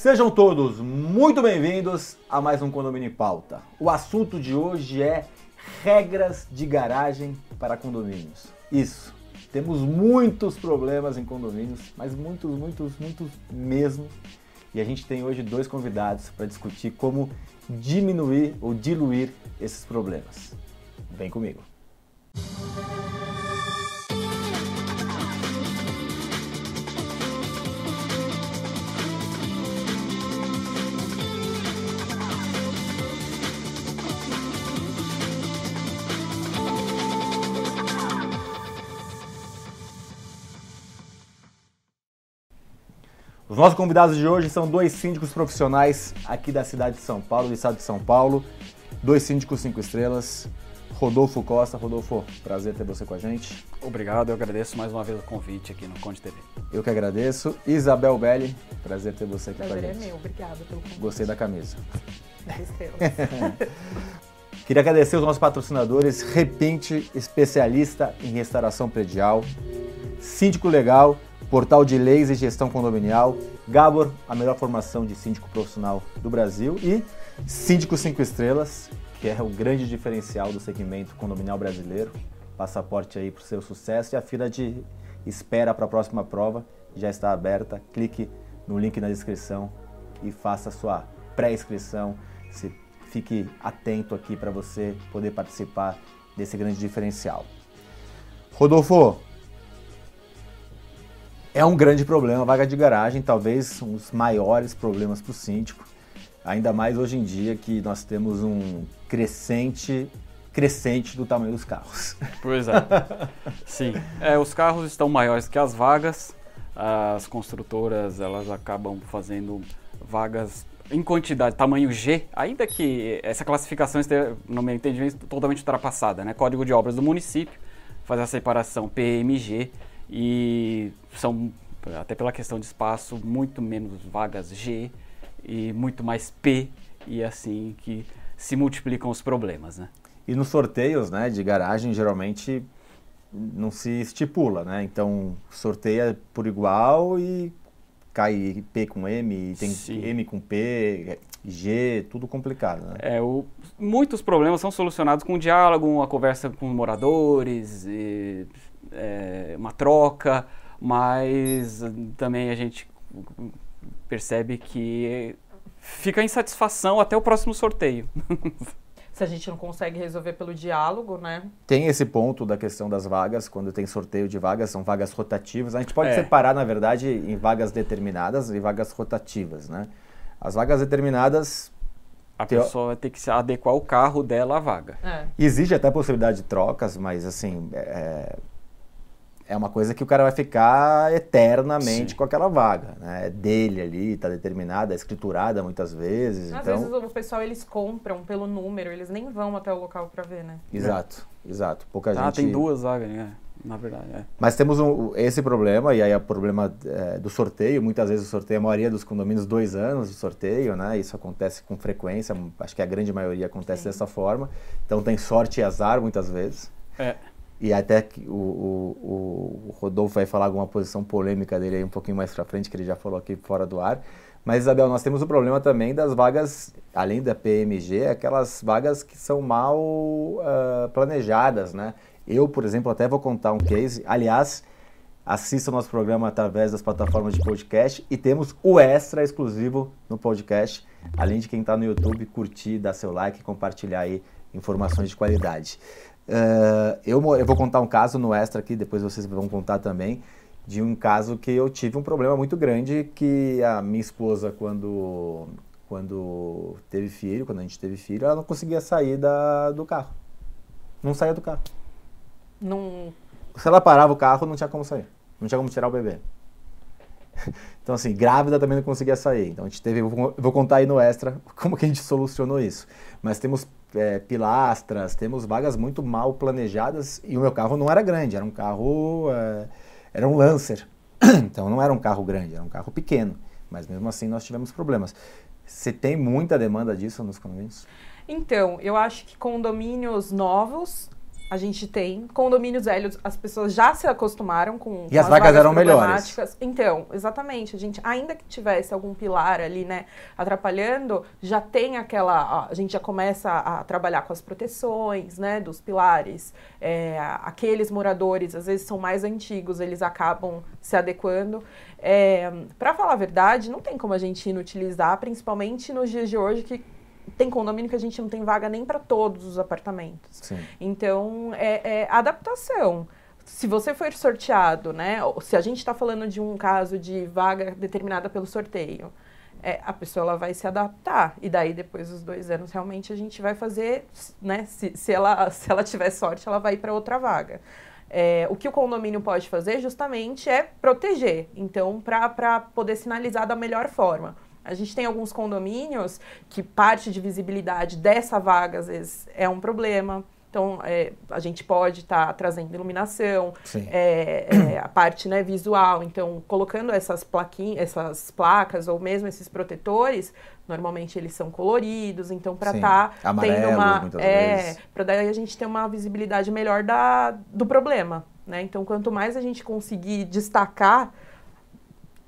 Sejam todos muito bem-vindos a mais um Condomínio em Pauta. O assunto de hoje é regras de garagem para condomínios. Isso, temos muitos problemas em condomínios, mas muitos, muitos, muitos mesmo. E a gente tem hoje dois convidados para discutir como diminuir ou diluir esses problemas. Vem comigo. Os nossos convidados de hoje são dois síndicos profissionais aqui da cidade de São Paulo, do estado de São Paulo. Dois síndicos cinco estrelas. Rodolfo Costa. Rodolfo, prazer ter você com a gente. Obrigado, eu agradeço mais uma vez o convite aqui no Conde TV. Eu que agradeço. Isabel Belli, prazer ter você aqui prazer com a é gente. meu, obrigada pelo convite. Gostei da camisa. Queria agradecer os nossos patrocinadores, Repinte, especialista em restauração predial, Síndico Legal, Portal de Leis e Gestão Condominial, Gabor, a melhor formação de síndico profissional do Brasil e Síndico 5 Estrelas, que é o grande diferencial do segmento condominial brasileiro. Passaporte aí para o seu sucesso e a fila de espera para a próxima prova já está aberta. Clique no link na descrição e faça sua pré-inscrição. Se fique atento aqui para você poder participar desse grande diferencial. Rodolfo, é um grande problema vaga de garagem, talvez um dos maiores problemas para o síndico, ainda mais hoje em dia que nós temos um crescente crescente do tamanho dos carros. Pois é. Sim. É, os carros estão maiores que as vagas. As construtoras elas acabam fazendo vagas em quantidade, tamanho G, ainda que essa classificação esteja, no meu entendimento, totalmente ultrapassada. Né? Código de obras do município faz a separação PMG e são, até pela questão de espaço, muito menos vagas G e muito mais P e assim que se multiplicam os problemas, né? E nos sorteios, né, de garagem, geralmente não se estipula, né? Então sorteia por igual e cai P com M, tem Sim. M com P, G, tudo complicado, né? É, o, muitos problemas são solucionados com diálogo, uma conversa com moradores, e, é, uma troca, mas também a gente percebe que fica insatisfação até o próximo sorteio. Se a gente não consegue resolver pelo diálogo, né? Tem esse ponto da questão das vagas, quando tem sorteio de vagas, são vagas rotativas. A gente pode É. separar, na verdade, em vagas determinadas e vagas rotativas, né? As vagas determinadas, A Teo- pessoa vai ter que se adequar o carro dela à vaga. É. existe até a possibilidade de trocas, mas assim, é, é uma coisa que o cara vai ficar eternamente Sim. com aquela vaga, né? É dele ali, tá determinada, é escriturada muitas vezes, Às então... vezes o pessoal eles compram pelo número, eles nem vão até o local pra ver, né? Exato, exato. Pouca Ah, gente... tem duas vagas, né? Na verdade, é. Mas temos um- esse problema, e aí é o problema é, do sorteio. Muitas vezes o sorteio, a maioria dos condomínios, dois anos de sorteio, né? Isso acontece com frequência, acho que a grande maioria acontece Sim. dessa forma. Então tem sorte e azar muitas vezes. É. E até que o, o, o Rodolfo vai falar alguma posição polêmica dele aí um pouquinho mais pra frente, que ele já falou aqui fora do ar. Mas, Isabel, nós temos o problema também das vagas, além da PMG, aquelas vagas que são mal ah, planejadas, né? Eu, por exemplo, até vou contar um case. Aliás, assista o nosso programa através das plataformas de podcast e temos o extra exclusivo no podcast. Além de quem está no YouTube, curtir, dar seu like e compartilhar aí informações de qualidade. Ah, eu, eu vou contar um caso no extra aqui, depois vocês vão contar também, de um caso que eu tive um problema muito grande que a minha esposa, quando, quando teve filho, quando a gente teve filho, ela não conseguia sair da, do carro. Não saía do carro. Não. Se ela parava o carro, não tinha como sair. Não tinha como tirar o bebê. Então, assim, grávida também não conseguia sair. Então, a gente teve. Vou vou contar aí no extra como que a gente solucionou isso. Mas temos é, pilastras, temos vagas muito mal planejadas e o meu carro não era grande, era um carro. é, era um Lancer. Então, não era um carro grande, era um carro pequeno. Mas mesmo assim, nós tivemos problemas. Você tem muita demanda disso nos condomínios? Então, eu acho que condomínios novos A gente tem condomínios velhos, as pessoas já se acostumaram com. E com as, as, vagas, eram melhores. Então, exatamente. A gente, ainda que tivesse algum pilar ali, né, atrapalhando, já tem aquela. A gente já começa a trabalhar com as proteções, né, dos pilares. É, aqueles moradores, às vezes, são mais antigos, eles acabam se adequando. É, Para falar a verdade, não tem como a gente inutilizar, principalmente nos dias de hoje que tem condomínio que a gente não tem vaga nem para todos os apartamentos. Sim. Então, é, é, adaptação. Se você for sorteado, né? Se a gente está falando de um caso de vaga determinada pelo sorteio, é, a pessoa ela vai se adaptar. E daí, depois dos dois anos, realmente a gente vai fazer, né? Se, se, ela, se ela tiver sorte, ela vai ir para outra vaga. É, o que o condomínio pode fazer justamente é proteger. Então, para poder sinalizar da melhor forma. A gente tem alguns condomínios que parte de visibilidade dessa vaga, às vezes, é um problema. Então, é, a gente pode estar tá trazendo iluminação, é, é, a parte né, visual. Então, colocando essas plaquinhas, essas placas ou mesmo esses protetores, normalmente eles são coloridos. Então, para estar tá tendo uma, é, para daí a gente ter uma visibilidade melhor da, do problema. Né? Então, quanto mais a gente conseguir destacar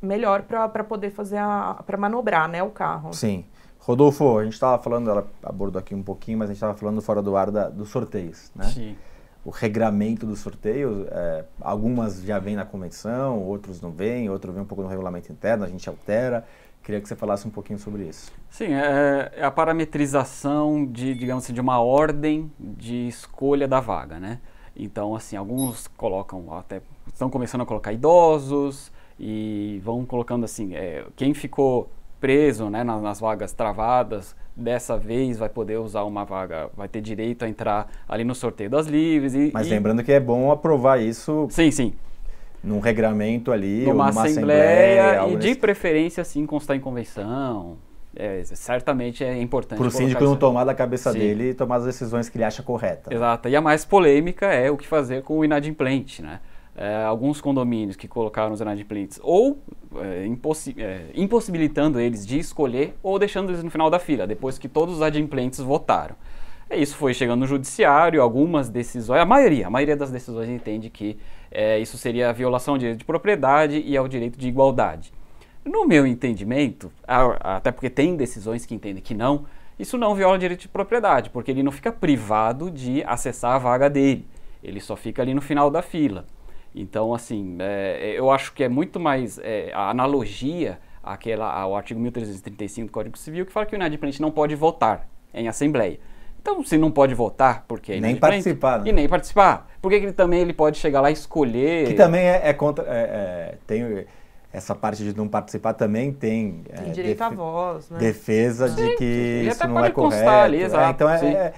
melhor para poder fazer a para manobrar, né, o carro. Sim. Rodolfo, a gente estava falando, ela abordou aqui um pouquinho, mas a gente estava falando fora do ar da, dos sorteios, né? Sim. O regramento dos sorteios, é, algumas já vêm na convenção, outros não vêm, outros vêm um pouco no regulamento interno, a gente altera. Queria que você falasse um pouquinho sobre isso. Sim, é, é a parametrização de, digamos assim, de uma ordem de escolha da vaga, né? Então, assim, alguns colocam até estão começando a colocar idosos, e vão colocando assim, é, quem ficou preso né, nas, nas, vagas travadas, dessa vez vai poder usar uma vaga, vai ter direito a entrar ali no sorteio das livres. E, Mas e... lembrando que é bom aprovar isso. Sim, sim. Num regramento ali, numa, numa assembleia, assembleia e de preferência sim constar em convenção. É, certamente é importante. Para o síndico não tomar da cabeça Sim. dele e tomar as decisões que ele acha corretas. Exato. E a mais polêmica é o que fazer com o inadimplente, né? É, alguns condomínios que colocaram os inadimplentes ou é, impossi é, impossibilitando eles de escolher ou deixando eles no final da fila, depois que todos os adimplentes votaram. É, isso foi chegando no judiciário, algumas decisões, a maioria, a maioria das decisões entende que é, isso seria a violação ao direito de propriedade e ao direito de igualdade. No meu entendimento, até porque tem decisões que entendem que não, isso não viola o direito de propriedade, porque ele não fica privado de acessar a vaga dele. Ele só fica ali no final da fila. Então, assim, é, eu acho que é muito mais é, a analogia àquela, ao artigo 1335 do Código Civil, que fala que o inadimplente não pode votar em assembleia. Então, se não pode votar, porque é nem participar, né? e nem participar, porque ele também ele pode chegar lá e escolher. Que também é, é contra, é, é, tem essa parte de não participar também tem, é, tem direito à voz, né? defesa Sim, de que isso não é correto. Ali, exato, então é,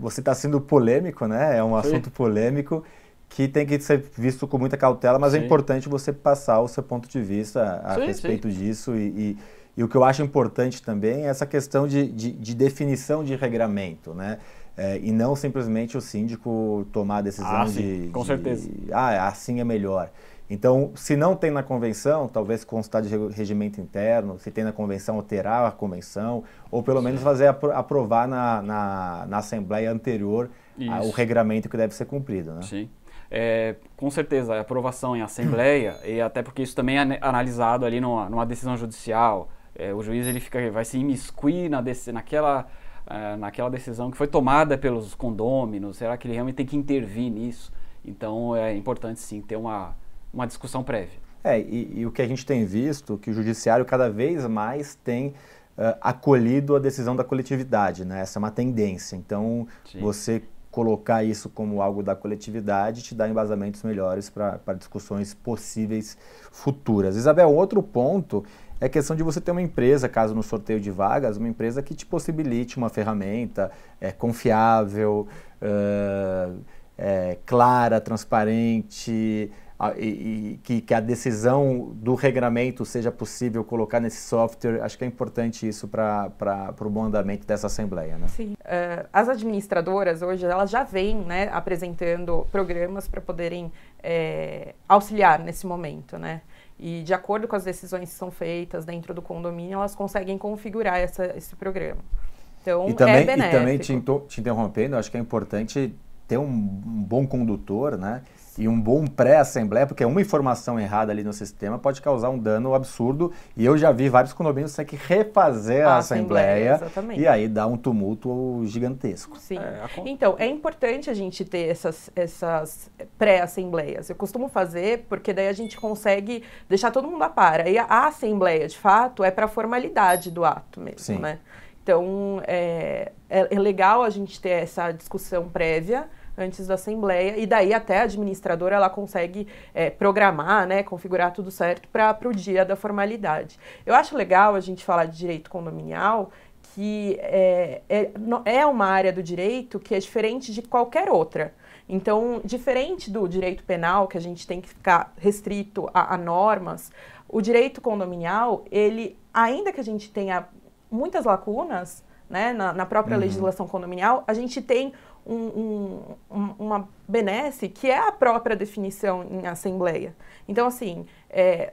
você está sendo polêmico, né? É um Sim. assunto polêmico que tem que ser visto com muita cautela, mas é sim. é importante você passar o seu ponto de vista a sim, respeito sim. disso. E, e, e, o que eu acho importante também é essa questão de, de, de definição de regramento, né? É, e não simplesmente o síndico tomar a decisão ah, de, Com de, certeza. Ah, assim é melhor. Então, se não tem na convenção, talvez constar de regimento interno, se tem na convenção, alterar a convenção, ou pelo menos fazer aprovar na, na, na Assembleia anterior a, o regramento que deve ser cumprido. Né? Sim. É, com certeza, a aprovação em assembleia, e até porque isso também é analisado ali numa, numa decisão judicial, é, o juiz ele fica, vai se imiscuir na, naquela, é, naquela decisão que foi tomada pelos condôminos, será que ele realmente tem que intervir nisso? Então é importante sim ter uma, uma discussão prévia. É, e, e o que a gente tem visto, que o judiciário cada vez mais tem Uh, acolhido a decisão da coletividade, né? Essa é uma tendência. Então, Sim. você colocar isso como algo da coletividade te dá embasamentos melhores para discussões possíveis futuras. Isabel, outro ponto é a questão de você ter uma empresa, caso no sorteio de vagas, uma empresa que te possibilite uma ferramenta é, confiável, uh, é, clara, transparente, e, e que, que, a decisão do regramento seja possível colocar nesse software, acho que é importante isso para o bom andamento dessa Assembleia. Né? Sim. Uh, as administradoras hoje, elas já vêm né, apresentando programas para poderem é, auxiliar nesse momento, né? E de acordo com as decisões que são feitas dentro do condomínio, elas conseguem configurar essa, esse programa. Então, e também, é benéfico. E também te, te interrompendo, acho que é importante ter um, um bom condutor, né? e um bom pré-assembleia, porque uma informação errada ali no sistema pode causar um dano absurdo. E eu já vi vários condomínios ter que refazer a, a assembleia, assembleia e aí dá um tumulto gigantesco. Sim. É, então, é importante a gente ter essas, essas pré-assembleias. Eu costumo fazer porque daí a gente consegue deixar todo mundo a par. E a, a assembleia, de fato, é para a formalidade do ato mesmo, Sim. né? Então, é, é, é legal a gente ter essa discussão prévia antes da assembleia e daí até a administradora ela consegue é, programar, né, configurar tudo certo para o dia da formalidade. Eu acho legal a gente falar de direito condominial que é, é, é uma área do direito que é diferente de qualquer outra. Então, diferente do direito penal, que a gente tem que ficar restrito a, a normas, o direito condominial, ele, ainda que a gente tenha muitas lacunas, né, na, na própria uhum. legislação condominial, a gente tem um, um, uma benesse que é a própria definição em assembleia. Então, assim, é,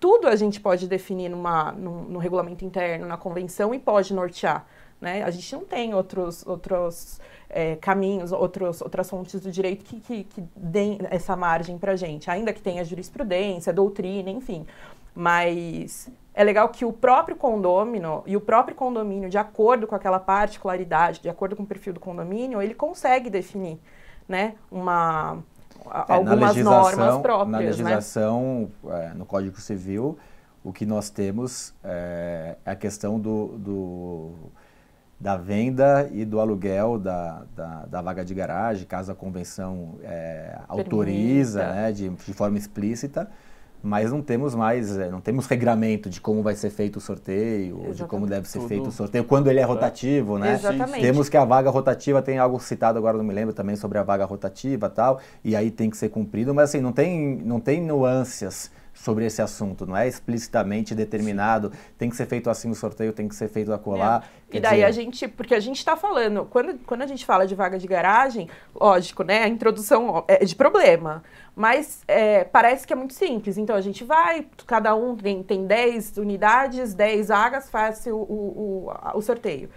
tudo a gente pode definir numa, no, no, regulamento interno, na convenção e pode nortear. Né? A gente não tem outros, outros é, caminhos, outros, outras fontes do direito que, que, que deem essa margem para a gente, ainda que tenha jurisprudência, doutrina, enfim. Mas é legal que o próprio condômino e o próprio condomínio, de acordo com aquela particularidade, de acordo com o perfil do condomínio, ele consegue definir, né, uma é, algumas normas próprias, Na né? legislação, né? é, no Código Civil, o que nós temos é a questão do, do da venda e do aluguel da, da, da, vaga de garagem, caso a convenção é, autoriza né, de, de forma explícita mas não temos mais, é, não temos regramento de como vai ser feito o sorteio, ou de como deve ser Tudo. feito o sorteio, quando ele é rotativo, né? Exatamente. Temos que a vaga rotativa tem algo citado agora não me lembro também sobre a vaga rotativa, tal, e aí tem que ser cumprido, mas assim, não tem não tem nuances sobre esse assunto, não é explicitamente determinado, tem que ser feito assim o sorteio, tem que ser feito a colar. É. E daí dizer... a gente, porque a gente está falando, quando, quando a gente fala de vaga de garagem, lógico, né, a introdução é de problema, mas é, parece que é muito simples, então a gente vai, cada um tem, tem 10 unidades, 10 vagas, faz o, o, o, o sorteio.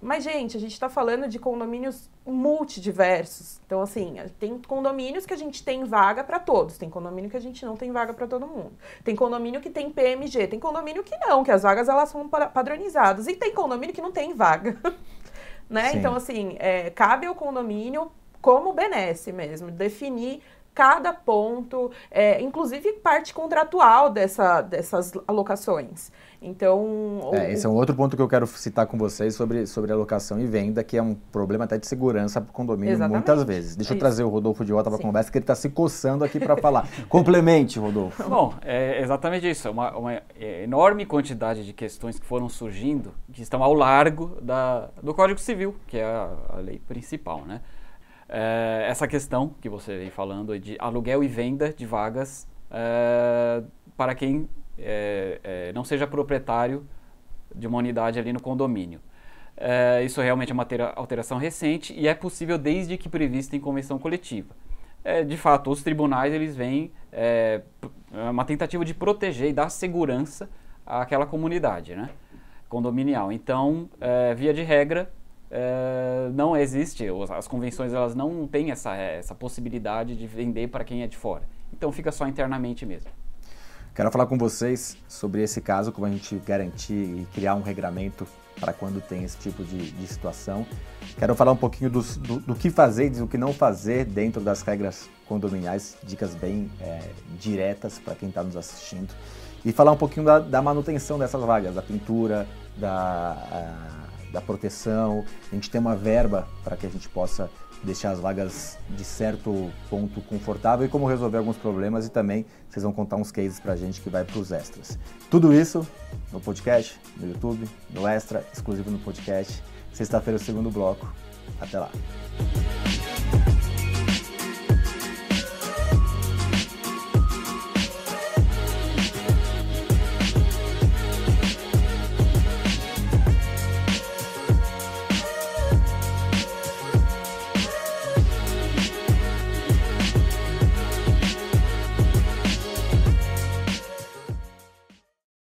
Mas, gente, a gente está falando de condomínios multidiversos. Então, assim, tem condomínios que a gente tem vaga para todos, tem condomínio que a gente não tem vaga para todo mundo. Tem condomínio que tem PMG, tem condomínio que não, que as vagas elas são padronizadas. E tem condomínio que não tem vaga. né? Então, assim, é, cabe ao condomínio, como benesse mesmo, definir cada ponto, é, inclusive parte contratual dessa, dessas alocações. Então. É, esse é um outro ponto que eu quero citar com vocês sobre, sobre alocação e venda, que é um problema até de segurança para o condomínio Exatamente. muitas vezes. Deixa é eu trazer o Rodolfo de volta para a conversa, que ele está se coçando aqui para falar. Complemente, Rodolfo. Bom, é exatamente isso. É uma, uma enorme quantidade de questões que foram surgindo, que estão ao largo da, do Código Civil, que é a, a lei principal, né? É, essa questão que você vem falando de aluguel e venda de vagas é, para quem é, é, não seja proprietário de uma unidade ali no condomínio. É, isso realmente é uma alteração recente e é possível desde que prevista em convenção coletiva. É, de fato, os tribunais eles vêm é, é uma tentativa de proteger e dar segurança àquela comunidade, né, condominial. Então, é, via de regra, não existe, as convenções elas não têm essa, essa possibilidade de vender para quem é de fora. Então, fica só internamente mesmo. Quero falar com vocês sobre esse caso, como a gente garantir e criar um regramento para quando tem esse tipo de, de situação. Quero falar um pouquinho do, do, do, que fazer e do que não fazer dentro das regras condominiais, dicas bem é, diretas para quem está nos assistindo. E falar um pouquinho da, da, manutenção dessas vagas, da pintura, da, a, da proteção. A gente tem uma verba para que a gente possa deixar as vagas de certo ponto confortável e como resolver alguns problemas e também vocês vão contar uns cases pra gente que vai pros extras. Tudo isso no podcast, no YouTube, no extra, exclusivo no podcast. Sexta-feira o segundo bloco. Até lá.